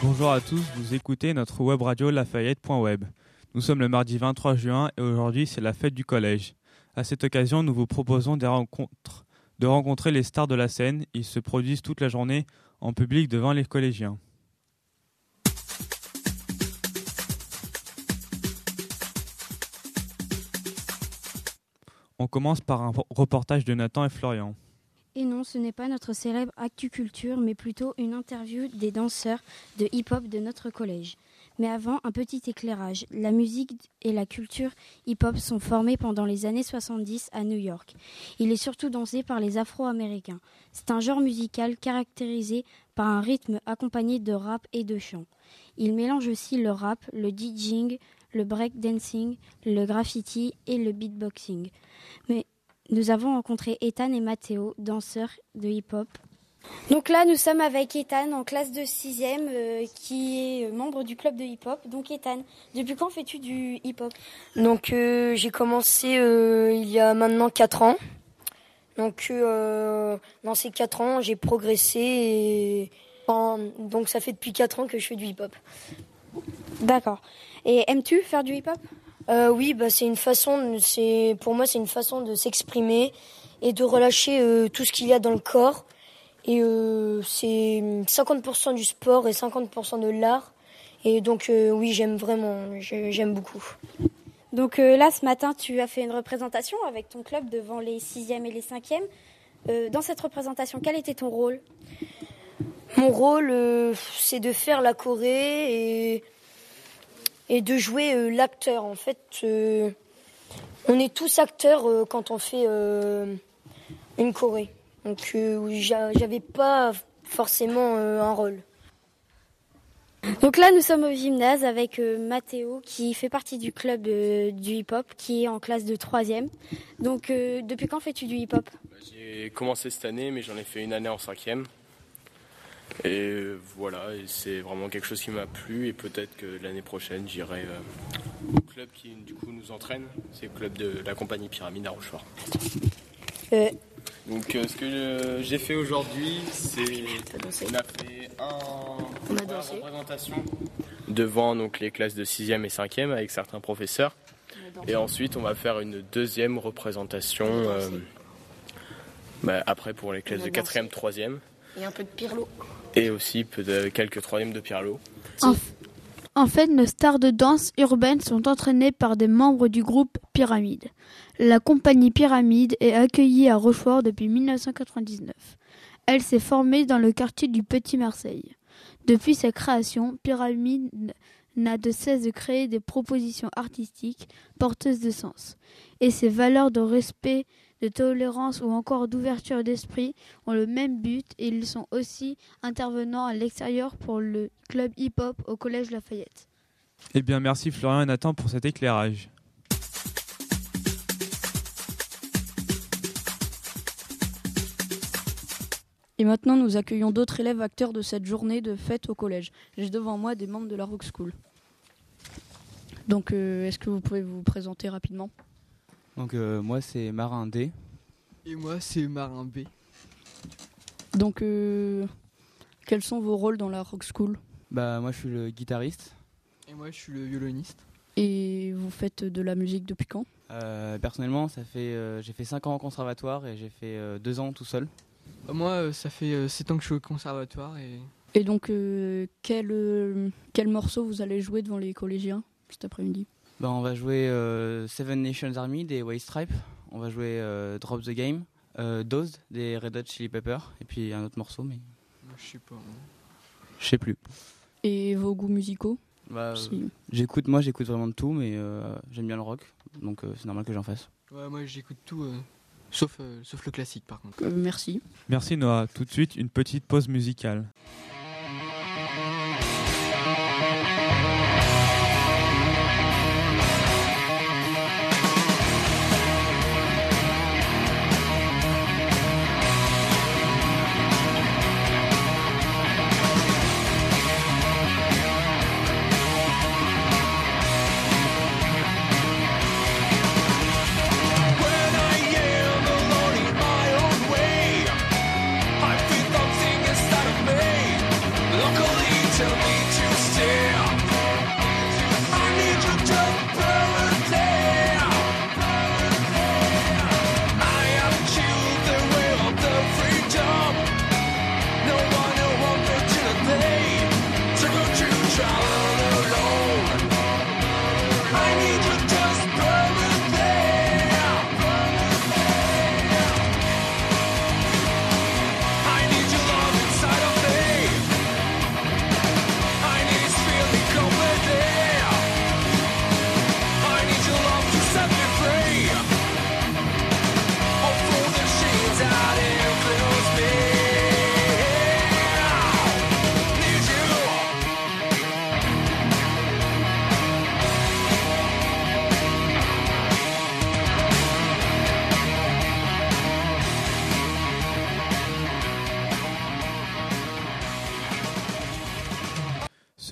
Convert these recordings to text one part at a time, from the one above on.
Bonjour à tous, vous écoutez notre web radio lafayette.web. Nous sommes le mardi 23 juin et aujourd'hui c'est la fête du collège. À cette occasion, nous vous proposons de rencontrer les stars de la scène. Ils se produisent toute la journée en public devant les collégiens. On commence par un reportage de Nathan et Florian. Et non, ce n'est pas notre célèbre Culture, mais plutôt une interview des danseurs de hip-hop de notre collège. Mais avant, un petit éclairage. La musique et la culture hip-hop sont formées pendant les années 70 à New York. Il est surtout dansé par les Afro-Américains. C'est un genre musical caractérisé par un rythme accompagné de rap et de chant. Il mélange aussi le rap, le DJing, le breakdancing, le graffiti et le beatboxing. Mais nous avons rencontré Ethan et Matteo, danseurs de hip-hop. Donc là, nous sommes avec Ethan en classe de 6e, euh, qui est membre du club de hip-hop. Donc Ethan, depuis quand fais-tu du hip-hop? Donc euh, j'ai commencé euh, il y a maintenant 4 ans. Donc dans ces 4 ans, j'ai progressé et donc ça fait depuis 4 ans que je fais du hip-hop. D'accord. Et aimes-tu faire du hip-hop? Euh, Oui, bah c'est une façon, c'est pour moi c'est une façon de s'exprimer et de relâcher euh, tout ce qu'il y a dans le corps. Et euh, c'est 50% du sport et 50% de l'art. Et donc oui, j'aime vraiment, j'aime beaucoup. Donc là, ce matin, tu as fait une représentation avec ton club devant les 6e et les 5e. dans cette représentation, quel était ton rôle? Mon rôle, c'est de faire la Corée et et de jouer euh, l'acteur. En fait, euh, on est tous acteurs euh, quand on fait une choré. Donc j'avais pas forcément un rôle. Donc là, nous sommes au gymnase avec Mathéo qui fait partie du club du hip-hop, qui est en classe de 3e. Donc depuis quand fais-tu du hip-hop? Bah, J'ai commencé cette année, mais j'en ai fait une année en 5e. Et voilà, c'est vraiment quelque chose qui m'a plu et peut-être que l'année prochaine j'irai euh, au club qui du coup nous entraîne, c'est le club de la compagnie Pyramide à Rochefort. Euh. Donc euh, ce que j'ai fait aujourd'hui, c'est on a fait un, une représentation devant donc les classes de 6e et 5e avec certains professeurs. Et ensuite on va faire une deuxième représentation bah, après pour les classes de 4e, 3e. Et un peu de pirlo et aussi quelques troisièmes de Pierlot. En, en fait, nos stars de danse urbaine sont entraînées par des membres du groupe Pyramide. La compagnie Pyramide est accueillie à Rochefort depuis 1999. Elle s'est formée dans le quartier du Petit Marseille. Depuis sa création, Pyramide n'a de cesse de créer des propositions artistiques porteuses de sens. Et ses valeurs de respect de tolérance ou encore d'ouverture d'esprit ont le même but et ils sont aussi intervenants à l'extérieur pour le club hip-hop au Collège Lafayette. Eh bien merci Florian et Nathan pour cet éclairage. Et maintenant, nous accueillons d'autres élèves acteurs de cette journée de fête au collège. J'ai devant moi des membres de la Rock School. Donc, euh, est-ce que vous pouvez vous présenter rapidement? Donc euh, moi c'est Marin D. Et moi c'est Marin B. Donc euh, quels sont vos rôles dans la rock school? Bah moi je suis le guitariste. Et moi je suis le violoniste. Et vous faites de la musique depuis quand? Euh, Personnellement ça fait j'ai fait 5 ans en conservatoire et j'ai fait 2 ans tout seul. Moi ça fait 7 ans que je suis au conservatoire et... Et donc quel, quel morceau vous allez jouer devant les collégiens cet après-midi? Bah, on va jouer euh, Seven Nations Army des White Stripes. On va jouer euh, Drop the Game, euh, Dose des Red Hot Chili Peppers, et puis un autre morceau, mais. Je sais pas. Je sais plus. Et vos goûts musicaux bah, J'écoute, moi j'écoute vraiment de tout, mais j'aime bien le rock, donc c'est normal que j'en fasse. Ouais, moi j'écoute tout, sauf, sauf le classique par contre. merci. Merci Noah. Tout de suite, une petite pause musicale.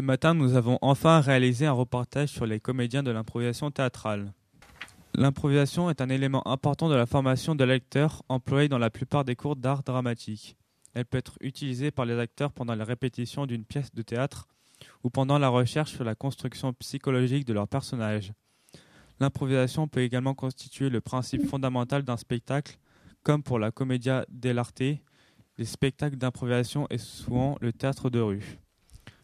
Matin, nous avons enfin réalisé un reportage sur les comédiens de l'improvisation théâtrale. L'improvisation est un élément important de la formation de l'acteur employé dans la plupart des cours d'art dramatique. Elle peut être utilisée par les acteurs pendant la répétition d'une pièce de théâtre ou pendant la recherche sur la construction psychologique de leur personnage. L'improvisation peut également constituer le principe fondamental d'un spectacle, comme pour la commedia dell'arte, les spectacles d'improvisation et souvent le théâtre de rue.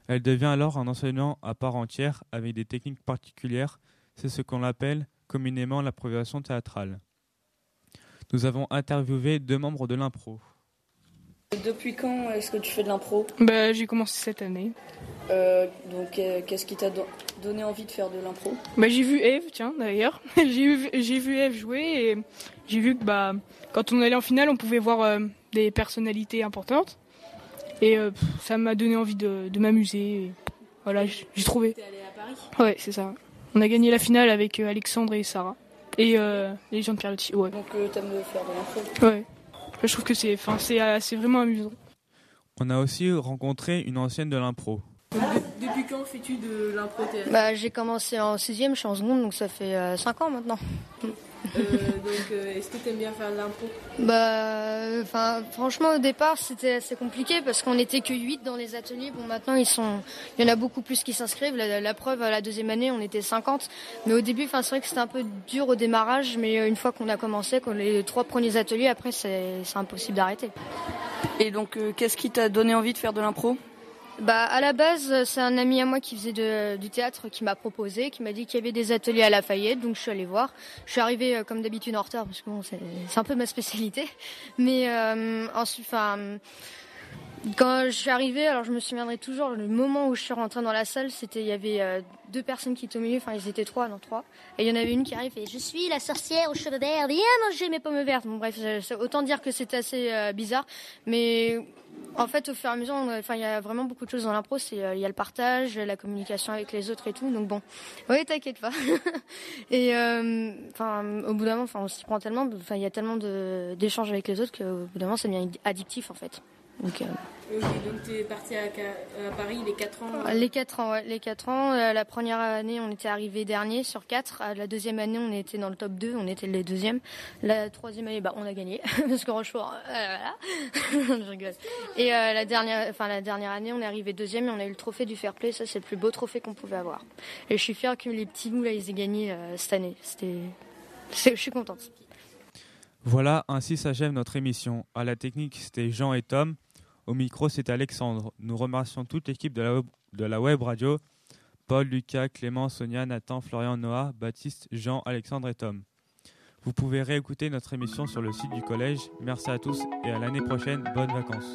Elle devient alors un enseignement à part entière avec des techniques particulières, c'est ce qu'on appelle communément l'improvisation théâtrale. Nous avons interviewé deux membres de l'impro. Depuis quand est-ce que tu fais de l'impro? Bah, j'ai commencé cette année. Euh, donc, euh, qu'est-ce qui t'a do- donné envie de faire de l'impro? Bah, j'ai vu Eve, tiens, d'ailleurs. j'ai vu, j'ai vu Eve jouer et j'ai vu que bah, quand on allait en finale, on pouvait voir euh, des personnalités importantes. Et euh, pff, ça m'a donné envie de, de m'amuser. Et Voilà, j'ai trouvé. T'es allé à Paris? Ouais, c'est ça. On a gagné la finale avec euh, Alexandre et Sarah. Et euh, les gens de Pierre Ouais. Donc, euh, t'aimes faire de l'impro ouais. Je trouve que c'est, enfin, c'est, euh, c'est vraiment amusant. On a aussi rencontré une ancienne de l'impro. Depuis quand fais-tu de l'impro théâtre Bah, j'ai commencé en sixième, je suis en seconde, donc ça fait 5 ans maintenant. Donc, euh, est-ce que t'aimes bien faire de l'impro? Bah, enfin, franchement, au départ, c'était assez compliqué parce qu'on n'était que 8 dans les ateliers. Bon, maintenant, ils sont, il y en a beaucoup plus qui s'inscrivent. La, la preuve, à la deuxième année, on était 50. Mais au début, enfin, c'est vrai que c'était un peu dur au démarrage, mais euh, une fois qu'on a commencé, qu'on les trois premiers ateliers, après, c'est c'est impossible d'arrêter. Et donc, euh, qu'est-ce qui t'a donné envie de faire de l'impro? Bah, à la base, c'est un ami à moi qui faisait du théâtre qui m'a proposé, qui m'a dit qu'il y avait des ateliers à Lafayette, donc je suis allée voir. Je suis arrivée euh, comme d'habitude en retard parce que bon, c'est un peu ma spécialité. Mais euh, ensuite, enfin, quand je suis arrivée, alors je me souviendrai toujours le moment où je suis rentrée dans la salle, c'était il y avait euh, deux personnes qui étaient au milieu, enfin ils étaient trois, non trois, et il y en avait une qui arrive et je suis la sorcière aux cheveux verts, viens manger mes pommes vertes. Bon bref, autant dire que c'était assez bizarre, mais en fait, au fur et à mesure, enfin, il y a vraiment beaucoup de choses dans l'impro. C'est, euh, il y a le partage, la communication avec les autres et tout. Donc bon, oui, t'inquiète pas. et euh, enfin, au bout d'un moment, on s'y prend tellement. Enfin, il y a tellement d'échanges avec les autres qu'au bout d'un moment, ça devient addictif en fait. Donc, euh, donc t'es parti à, Paris les 4 ans les quatre ans, ouais, les quatre ans. euh, la première année, on était arrivé dernier sur quatre. À la deuxième année, on était dans le top 2, on était les deuxièmes. La troisième année, bah, on a gagné parce que Rochefort, euh, voilà. Je rigole. Et euh, la dernière, enfin la dernière année, on est arrivé deuxième et on a eu le trophée du fair play. Ça, c'est le plus beau trophée qu'on pouvait avoir. Et je suis fière que les petits loups là, ils aient gagné euh, cette année. C'était, je suis contente. Voilà, ainsi s'achève notre émission. À la technique, c'était Jean et Tom. Au micro, c'était Alexandre. Nous remercions toute l'équipe de la web radio. Paul, Lucas, Clément, Sonia, Nathan, Florian, Noah, Baptiste, Jean, Alexandre et Tom. Vous pouvez réécouter notre émission sur le site du collège. Merci à tous et à l'année prochaine. Bonnes vacances.